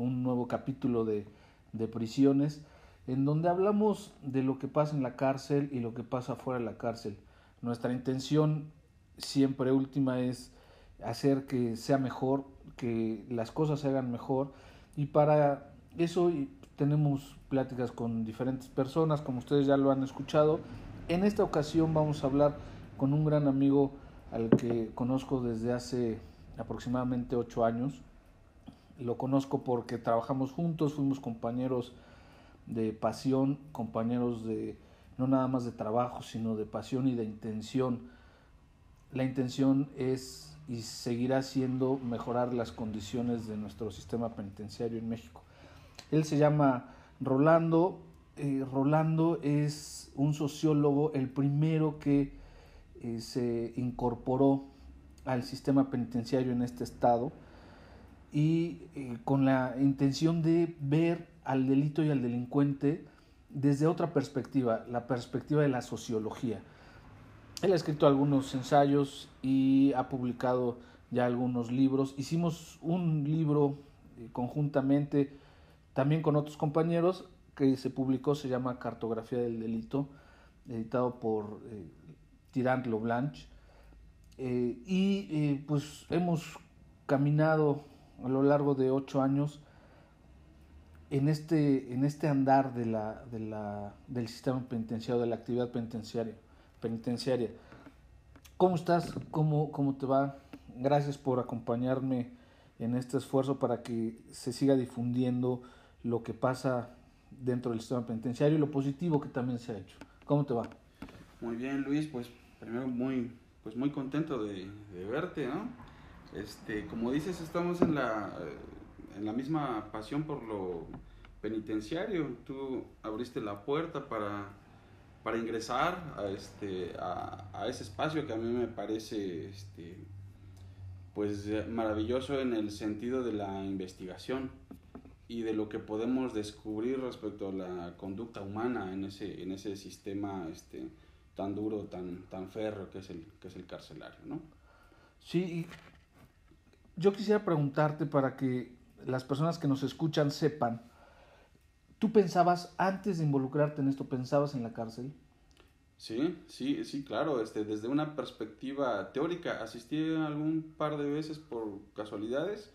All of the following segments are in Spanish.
un nuevo capítulo de, de, prisiones en donde hablamos de lo que pasa en la cárcel y lo que pasa fuera de la cárcel. Nuestra intención siempre última es hacer que sea mejor, que las cosas se hagan mejor y para eso tenemos pláticas con diferentes personas, como ustedes ya lo han escuchado. En esta ocasión vamos a hablar con un gran amigo al que conozco desde hace aproximadamente ocho años. Lo conozco porque trabajamos juntos, fuimos compañeros de pasión, compañeros de no nada más de trabajo, sino de pasión y de intención. La intención es y seguirá siendo mejorar las condiciones de nuestro sistema penitenciario en México. Él se llama Rolando. Eh, Rolando es un sociólogo, el primero que eh, se incorporó al sistema penitenciario en este estado y eh, con la intención de ver al delito y al delincuente desde otra perspectiva, la perspectiva de la sociología. Él ha escrito algunos ensayos y ha publicado ya algunos libros. Hicimos un libro conjuntamente también con otros compañeros que se publicó, se llama Cartografía del Delito, editado por eh, Tirant Loblanche. Eh, y eh, pues hemos caminado a lo largo de ocho años en este, en este andar de la, de la, del sistema penitenciario, de la actividad penitenciaria. penitenciaria. ¿Cómo estás? ¿Cómo, ¿Cómo te va? Gracias por acompañarme en este esfuerzo para que se siga difundiendo lo que pasa dentro del sistema penitenciario y lo positivo que también se ha hecho. ¿Cómo te va? Muy bien, Luis, pues primero muy, pues muy contento de, de verte, ¿no? Este, como dices, estamos en la, en la misma pasión por lo penitenciario. Tú abriste la puerta para, para ingresar a, este, a, ese espacio que a mí me parece este, pues maravilloso en el sentido de la investigación y de lo que podemos descubrir respecto a la conducta humana en ese, en ese sistema este, tan duro, tan, tan férreo que es el, que es el carcelario, ¿no? Sí, yo quisiera preguntarte para que las personas que nos escuchan sepan, ¿tú pensabas antes de involucrarte en esto, pensabas en la cárcel? Sí, sí, sí, claro, este, desde una perspectiva teórica, asistí algún par de veces por casualidades,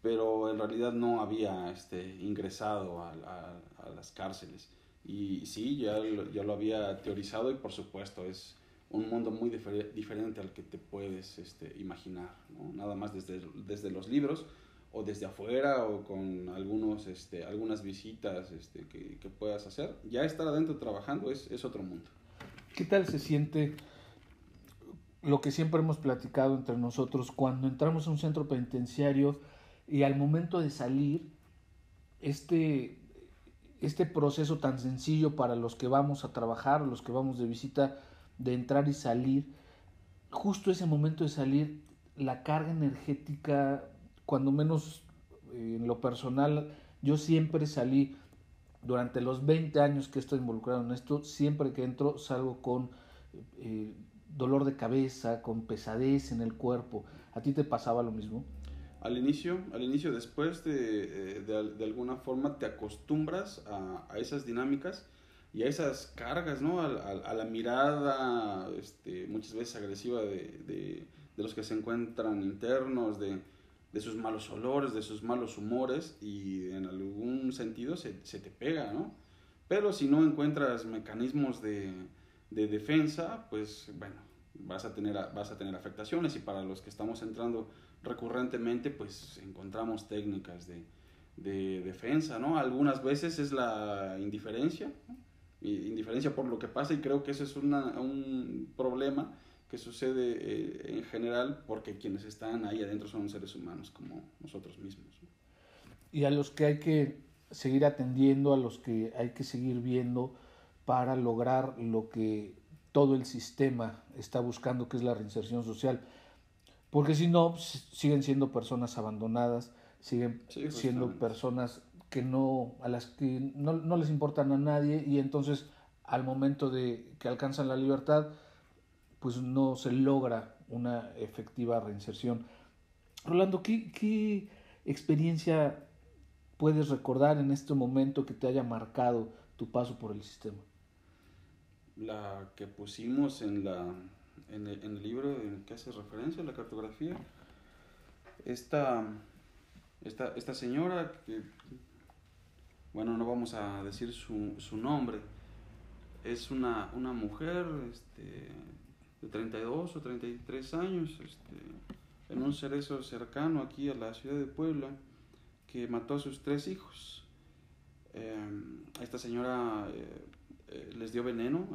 pero en realidad no había este, ingresado a, a, las cárceles. Y sí, ya ya lo había teorizado y por supuesto es un mundo muy diferente al que te puedes este, imaginar, nada más desde, desde los libros o desde afuera o con algunos, este, algunas visitas este, que, que, puedas hacer. Ya estar adentro trabajando es, es otro mundo. ¿Qué tal se siente lo que siempre hemos platicado entre nosotros cuando entramos a un centro penitenciario? y al momento de salir, este, este proceso tan sencillo para los que vamos a trabajar, los que vamos de visita, de entrar y salir, justo ese momento de salir, la carga energética, cuando menos eh, en lo personal, yo siempre salí, durante los 20 años que estoy involucrado en esto, siempre que entro salgo con eh, dolor de cabeza, con pesadez en el cuerpo. ¿A ti te pasaba lo mismo? al inicio, al inicio después de, eh, de, de alguna forma te acostumbras a, a, esas dinámicas y a esas cargas, ¿no? A, a, a la mirada este, muchas veces agresiva de, de, los que se encuentran internos, de, sus malos olores, de sus malos humores y en algún sentido se, se te pega, ¿no? Pero si no encuentras mecanismos de, defensa, pues bueno, vas a, tener, vas a tener afectaciones y para los que estamos entrando recurrentemente pues encontramos técnicas de, de defensa, ¿no? Algunas veces es la indiferencia, ¿no? Indiferencia por lo que pasa y creo que eso es una, un problema que sucede eh, en general porque quienes están ahí adentro son seres humanos como nosotros mismos. y a los que hay que seguir atendiendo, a los que hay que seguir viendo para lograr lo que todo el sistema está buscando, que es la reinserción social. Porque si no, siguen siendo personas abandonadas, siguen siendo personas que no, a las que no, no les importan a nadie y entonces al momento de que alcanzan la libertad, pues no se logra una efectiva reinserción. Rolando, ¿qué, qué experiencia puedes recordar en este momento que te haya marcado tu paso por el sistema? La que pusimos en, la, en, el, libro en que hace referencia la cartografía. Esta, esta, esta señora, que, bueno, no vamos a decir su, su nombre, es una, una mujer este, de 32 o 33 años, este, en un cerezo cercano aquí a la ciudad de Puebla, que mató a sus tres hijos. Em, esta señora eh, eh, les dio veneno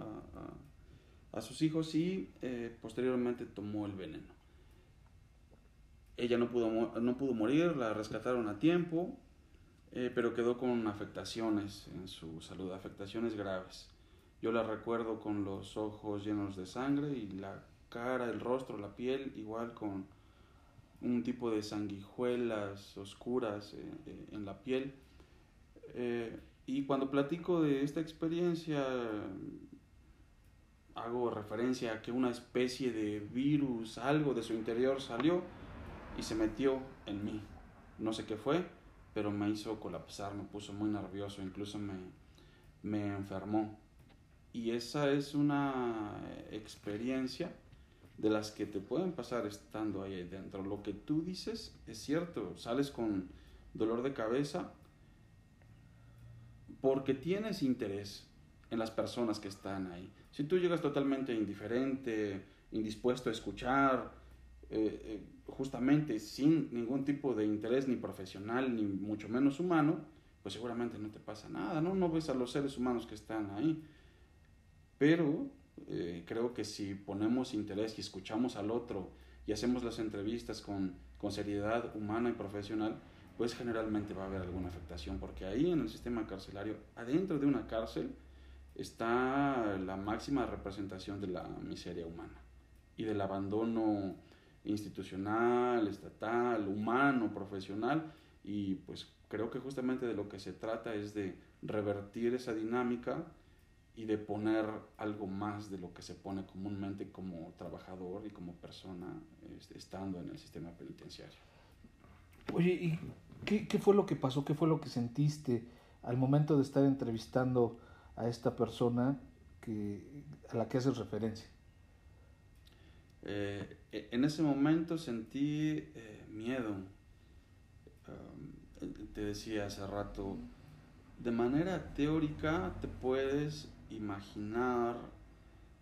a, a, sus hijos y eh, posteriormente tomó el veneno. Ella no pudo, no pudo morir, la rescataron a tiempo, pero quedó con afectaciones en su salud, afectaciones graves. Yo la recuerdo con los ojos llenos de sangre y la cara, el rostro, la piel, igual con un tipo de sanguijuelas oscuras eh, eh, en la piel. Eh, y cuando platico de esta experiencia, hago referencia a que una especie de virus, algo de su interior salió y se metió en mí. No sé qué fue, pero me hizo colapsar, me puso muy nervioso, incluso me, me enfermó. Y esa es una experiencia de las que te pueden pasar estando ahí dentro. Lo que tú dices es cierto, sales con dolor de cabeza porque tienes interés en las personas que están ahí. Si tú llegas totalmente indiferente, indispuesto a escuchar, eh, eh, justamente sin ningún tipo de interés ni profesional ni mucho menos humano, pues seguramente no te pasa nada, ¿no? No ves a los seres humanos que están ahí. Pero eh, creo que si ponemos interés y escuchamos al otro y hacemos las entrevistas con, con seriedad humana y profesional, pues generalmente va a haber alguna afectación, porque ahí en el sistema carcelario, adentro de una cárcel, está la máxima representación de la miseria humana y del abandono institucional, estatal, humano, profesional, y pues creo que justamente de lo que se trata es de revertir esa dinámica y de poner algo más de lo que se pone comúnmente como trabajador y como persona este, estando en el sistema penitenciario. Oye, ¿y qué, qué, fue lo que pasó? ¿Qué fue lo que sentiste al momento de estar entrevistando a esta persona que, a la que haces referencia? Eh, en ese momento sentí eh, miedo. te decía hace rato, de manera teórica te puedes imaginar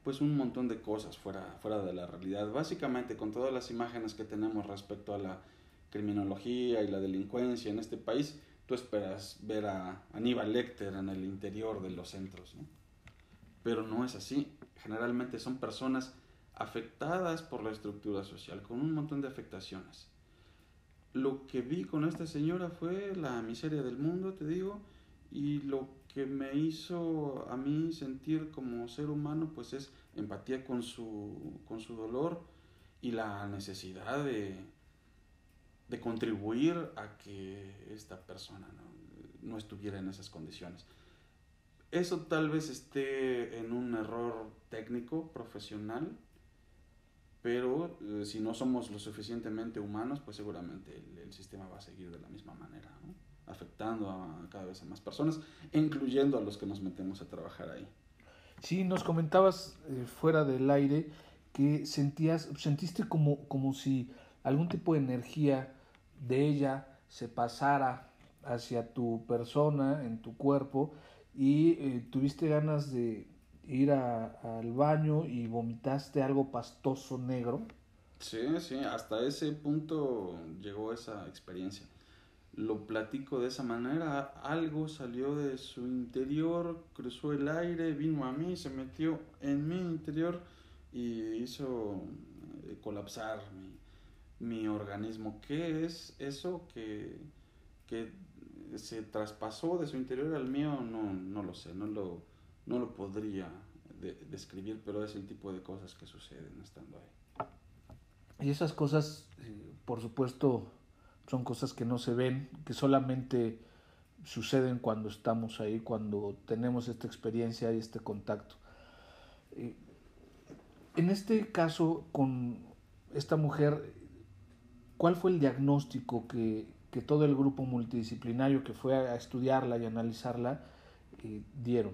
pues un montón de cosas fuera, fuera de la realidad. Básicamente con todas las imágenes que tenemos respecto a la criminología y la delincuencia en este país, tú esperas ver a Aníbal Lecter en el interior de los centros, Pero no es así. Generalmente son personas afectadas por la estructura social, con un montón de afectaciones. Lo que vi con esta señora fue la miseria del mundo, te digo, y lo que me hizo a mí sentir como ser humano pues es empatía con su, con su dolor y la necesidad de, de contribuir a que esta persona ¿no? no estuviera en esas condiciones. Eso tal vez esté en un error técnico, profesional, pero eh, si no somos lo suficientemente humanos, pues seguramente el, sistema va a seguir de la misma manera. ¿no? afectando a cada vez a más personas, incluyendo a los que nos metemos a trabajar ahí. Sí, nos comentabas eh, fuera del aire que sentías, sentiste como, como si algún tipo de energía de ella se pasara hacia tu persona, en tu cuerpo, y eh, tuviste ganas de ir al baño y vomitaste algo pastoso negro. Sí, sí, hasta ese punto llegó esa experiencia lo platico de esa manera, algo salió de su interior, cruzó el aire, vino a mí, se metió en mi interior y hizo eh, colapsar mi, mi organismo. ¿Qué es eso que, que se traspasó de su interior al mío, no, no lo sé, no lo, no lo podría describir, pero es el tipo de cosas que suceden estando ahí. Y esas cosas, eh, por supuesto, son cosas que no se ven, que solamente suceden cuando estamos ahí, cuando tenemos esta experiencia y este contacto. Eh, en este caso, con esta mujer, ¿cuál fue el diagnóstico que, todo el grupo multidisciplinario que fue a estudiarla y analizarla eh, dieron?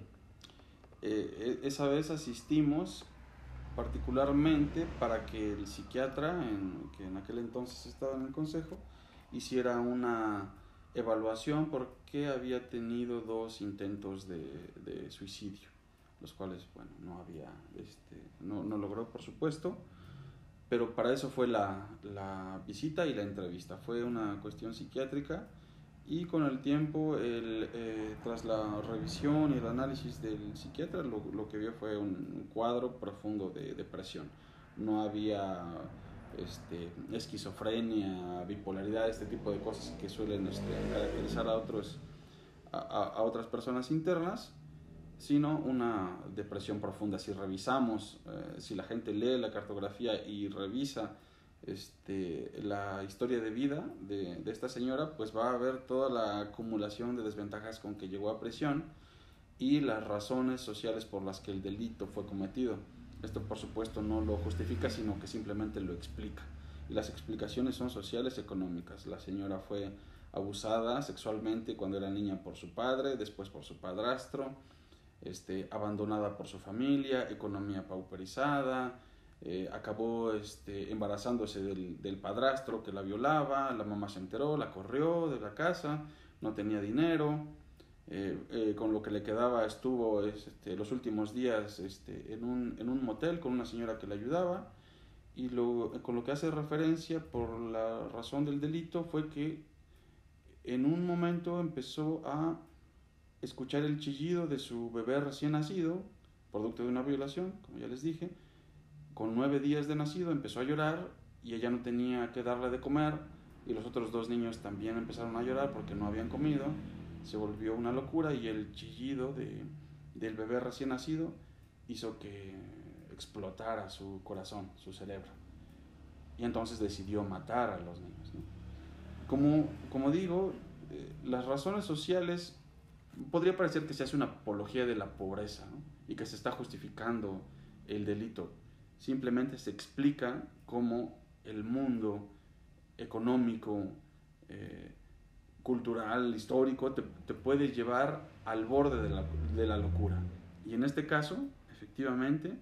Eh, e, esa vez asistimos particularmente para que el psiquiatra, que en aquel entonces estaba en el consejo, hiciera una evaluación porque había tenido dos intentos de, suicidio, los cuales, bueno, no había, este, no, no, logró, por supuesto, pero para eso fue la, la, visita y la entrevista, fue una cuestión psiquiátrica y con el tiempo, el, eh, tras la revisión y el análisis del psiquiatra, lo, lo que vio fue un cuadro profundo de depresión. No había este, esquizofrenia, bipolaridad, este tipo de cosas que suelen este, caracterizar a, otros, a, otras personas internas, sino una depresión profunda. Si revisamos, eh, si la gente lee la cartografía y revisa este, la historia de vida de, de, esta señora, pues va a ver toda la acumulación de desventajas con que llegó a prisión y las razones sociales por las que el delito fue cometido. Esto por supuesto no lo justifica, sino que simplemente lo explica. Y las explicaciones son sociales económicas. La señora fue abusada sexualmente cuando era niña por su padre, después por su padrastro, este, abandonada por su familia, economía pauperizada, eh, acabó este, embarazándose del, padrastro que la violaba, la mamá se enteró, la corrió de la casa, no tenía dinero, eh, eh, con lo que le quedaba estuvo este, los últimos días este, en, un, en un motel con una señora que le ayudaba y lo, con lo que hace referencia por la razón del delito fue que en un momento empezó a escuchar el chillido de su bebé recién nacido, producto de una violación, como ya les dije, con nueve días de nacido empezó a llorar y ella no tenía que darle de comer y los otros dos niños también empezaron a llorar porque no habían comido se volvió una locura y el chillido de, del bebé recién nacido hizo que explotara su corazón, su cerebro. Y entonces decidió matar a los niños. Como, como digo, eh, las razones sociales, podría parecer que se hace una apología de la pobreza y que se está justificando el delito. Simplemente se explica cómo el mundo económico, eh, cultural, histórico, te, te puede llevar al borde de la, de la locura. Y en este caso, efectivamente,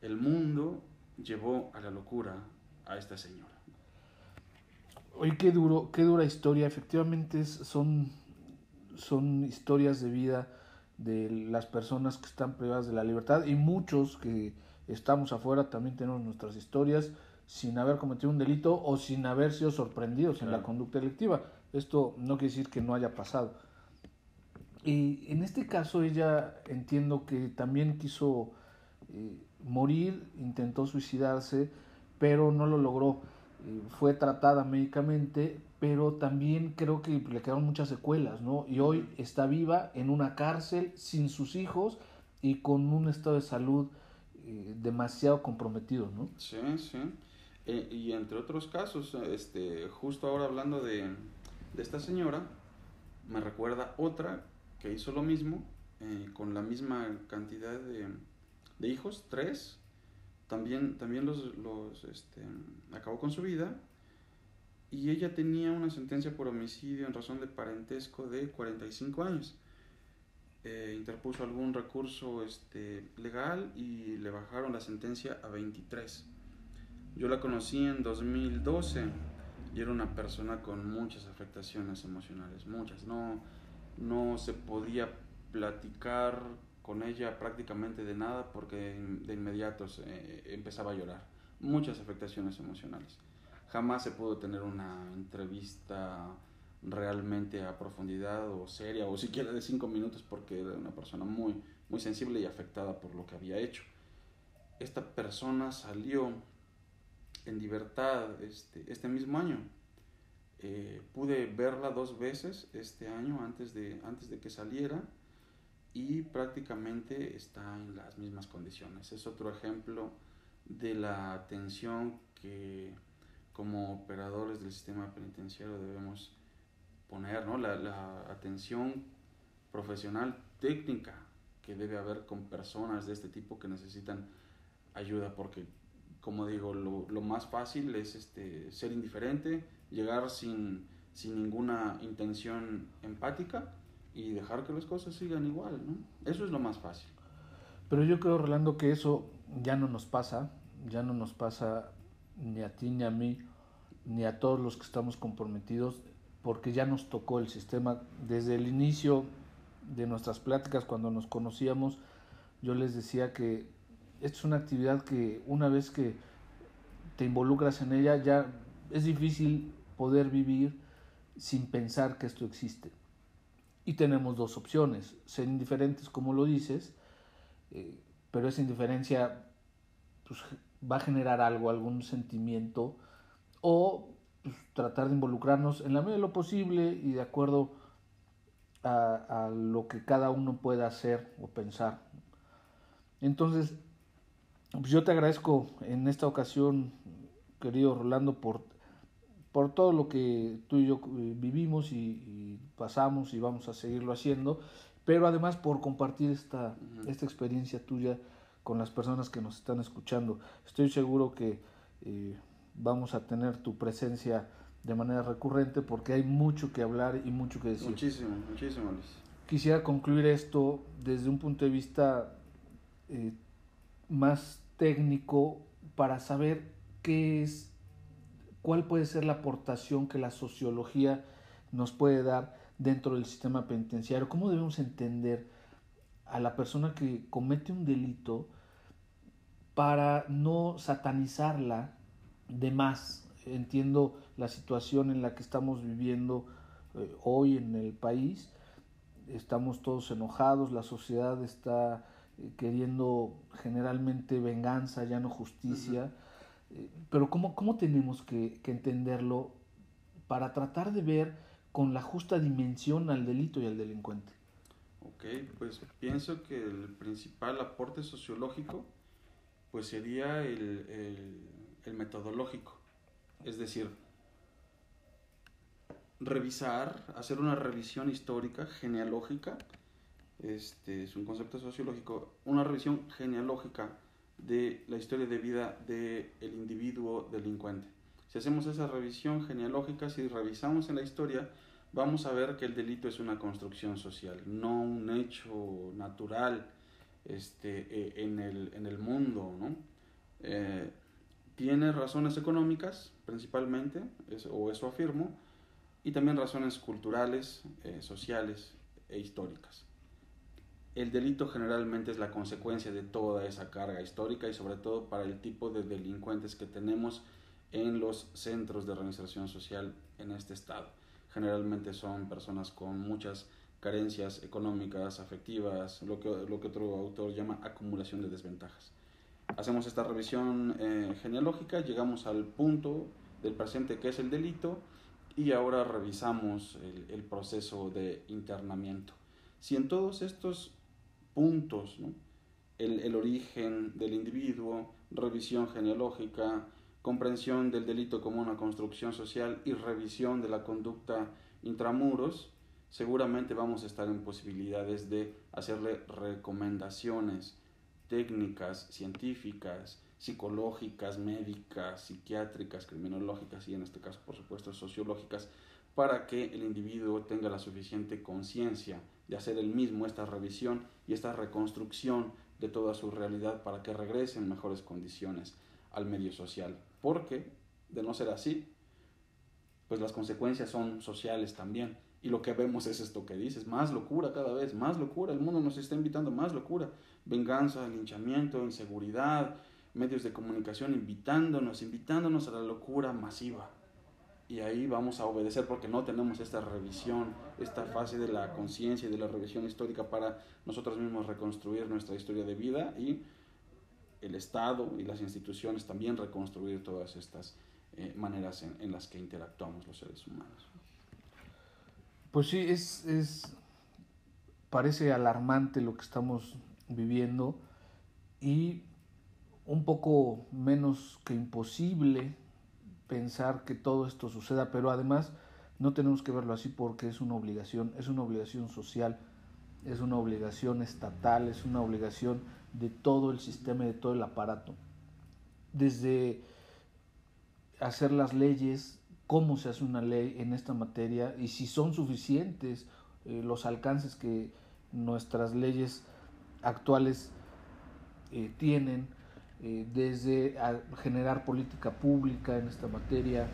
el mundo llevó a la locura a esta señora. Oye, qué duro, qué dura historia. Efectivamente son, son historias de vida de las personas que están privadas de la libertad y muchos que estamos afuera también tenemos nuestras historias sin haber cometido un delito o sin haber sido sorprendidos en la conducta delictiva. Esto no quiere decir que no haya pasado. Y en este caso ella entiendo que también quiso eh, morir, intentó suicidarse, pero no lo logró. Eh, fue tratada médicamente, pero también creo que le quedaron muchas secuelas, ¿no? Y hoy está viva en una cárcel sin sus hijos y con un estado de salud eh, demasiado comprometido, ¿no? Sí, sí. y entre otros casos, este, justo ahora hablando de, de esta señora me recuerda otra que hizo lo mismo eh, con la misma cantidad de, de, hijos, tres. También, también los, los este, acabó con su vida y ella tenía una sentencia por homicidio en razón de parentesco de 45 años. Eh, interpuso algún recurso este, legal y le bajaron la sentencia a 23. Yo la conocí en 2012 y era una persona con muchas afectaciones emocionales, muchas. No, no se podía platicar con ella prácticamente de nada porque de inmediato empezaba a llorar. Muchas afectaciones emocionales. Jamás se pudo tener una entrevista realmente a profundidad o seria o siquiera de cinco minutos porque era una persona muy, muy sensible y afectada por lo que había hecho. Esta persona salió en libertad este, este mismo año. Eh, pude verla dos veces este año antes de, antes de que saliera y prácticamente está en las mismas condiciones. Es otro ejemplo de la atención que como operadores del sistema penitenciario debemos poner, ¿no? la, la atención profesional técnica que debe haber con personas de este tipo que necesitan ayuda, porque como digo, lo, lo más fácil es este, ser indiferente, llegar sin, sin ninguna intención empática y dejar que las cosas sigan igual, ¿no? Eso es lo más fácil. Pero yo creo, Rolando, que eso ya no nos pasa, ya no nos pasa ni a ti ni a mí, ni a todos los que estamos comprometidos, porque ya nos tocó el sistema desde el inicio de nuestras pláticas cuando nos conocíamos, yo les decía que esta es una actividad que una vez que te involucras en ella ya es difícil poder vivir sin pensar que esto existe. Y tenemos dos opciones, ser indiferentes como lo dices, eh, pero esa indiferencia pues, va a generar algo, algún sentimiento, o pues, tratar de involucrarnos en la medida de lo posible y de acuerdo a, a lo que cada uno pueda hacer o pensar. Entonces, pues yo te agradezco en esta ocasión, querido Rolando, por, por todo lo que tú y yo eh, vivimos y, y, pasamos y vamos a seguirlo haciendo, pero además por compartir esta, esta experiencia tuya con las personas que nos están escuchando. Estoy seguro que eh, vamos a tener tu presencia de manera recurrente porque hay mucho que hablar y mucho que decir. Muchísimo, muchísimo, Luis. Quisiera concluir esto desde un punto de vista eh, más técnico para saber qué es, cuál puede ser la aportación que la sociología nos puede dar dentro del sistema penitenciario, cómo debemos entender a la persona que comete un delito para no satanizarla de más. Entiendo la situación en la que estamos viviendo eh, hoy en el país, estamos todos enojados, la sociedad está eh, queriendo generalmente venganza, ya no justicia, uh -huh. eh, pero ¿cómo, cómo tenemos que, que entenderlo para tratar de ver con la justa dimensión al delito y al delincuente? Ok, pues pienso que el principal aporte sociológico pues sería el, el, el metodológico, es decir, revisar, hacer una revisión histórica, genealógica, este es un concepto sociológico, una revisión genealógica de la historia de vida del de individuo delincuente. Si hacemos esa revisión genealógica, si revisamos en la historia, vamos a ver que el delito es una construcción social, no un hecho natural este, eh, en, el, en el mundo. ¿no? Eh, tiene razones económicas, principalmente, o eso afirmo, y también razones culturales, eh, sociales e históricas. El delito generalmente es la consecuencia de toda esa carga histórica y sobre todo para el tipo de delincuentes que tenemos en los centros de reinserción social en este estado. Generalmente son personas con muchas carencias económicas, afectivas, lo que otro autor llama acumulación de desventajas. Hacemos esta revisión eh, genealógica, llegamos al punto del presente que es el delito y ahora revisamos el, proceso de internamiento. Si en todos estos puntos, el origen del individuo, revisión genealógica, comprensión del delito como una construcción social y revisión de la conducta intramuros, seguramente vamos a estar en posibilidades de hacerle recomendaciones técnicas, científicas, psicológicas, médicas, psiquiátricas, criminológicas y en este caso por supuesto sociológicas, para que el individuo tenga la suficiente conciencia de hacer el mismo esta revisión y esta reconstrucción de toda su realidad para que regrese en mejores condiciones al medio social. Porque, de no ser así, pues las consecuencias son sociales también. Y lo que vemos es esto que dices, más locura cada vez, más locura. El mundo nos está invitando más locura. Venganza, linchamiento, inseguridad, medios de comunicación invitándonos, invitándonos a la locura masiva. Y ahí vamos a obedecer porque no tenemos esta revisión, esta fase de la conciencia y de la revisión histórica para nosotros mismos reconstruir nuestra historia de vida y el Estado y las instituciones también reconstruir todas estas eh, maneras en, en, las que interactuamos los seres humanos. Pues sí, es, es parece alarmante lo que estamos viviendo y un poco menos que imposible pensar que todo esto suceda, pero además no tenemos que verlo así porque es una obligación, es una obligación social, es una obligación estatal, es una obligación de todo el sistema y de todo el aparato. Desde hacer las leyes, cómo se hace una ley en esta materia y si son suficientes eh, los alcances que nuestras leyes actuales eh, tienen, eh, desde generar política pública en esta materia,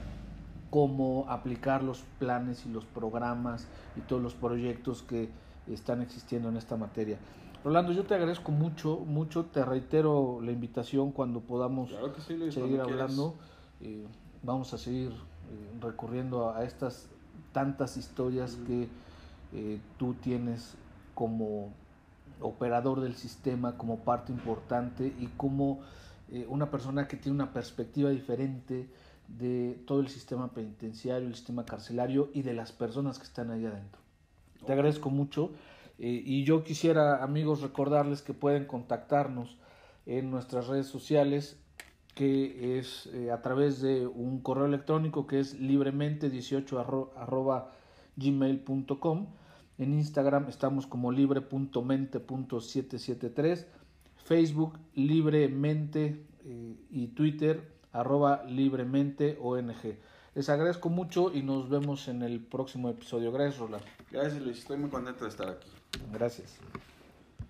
cómo aplicar los planes y los programas y todos los proyectos que están existiendo en esta materia. Rolando, yo te agradezco mucho, mucho, te reitero la invitación cuando podamos seguir hablando. Eh, vamos a seguir eh, recurriendo a, estas tantas historias que eh, tú tienes como operador del sistema, como parte importante y como una persona que tiene una perspectiva diferente de todo el sistema penitenciario, el sistema carcelario y de las personas que están ahí adentro. Te agradezco mucho eh, y yo quisiera, amigos, recordarles que pueden contactarnos en nuestras redes sociales, que es eh, a través de un correo electrónico que es libremente18 arroba gmail.com. En Instagram estamos como libre.mente.773, Facebook libremente eh, y Twitter arroba libremente ONG. Les agradezco mucho y nos vemos en el próximo episodio. Gracias, Roland. Gracias, Luis. Estoy muy contento de estar aquí. Gracias.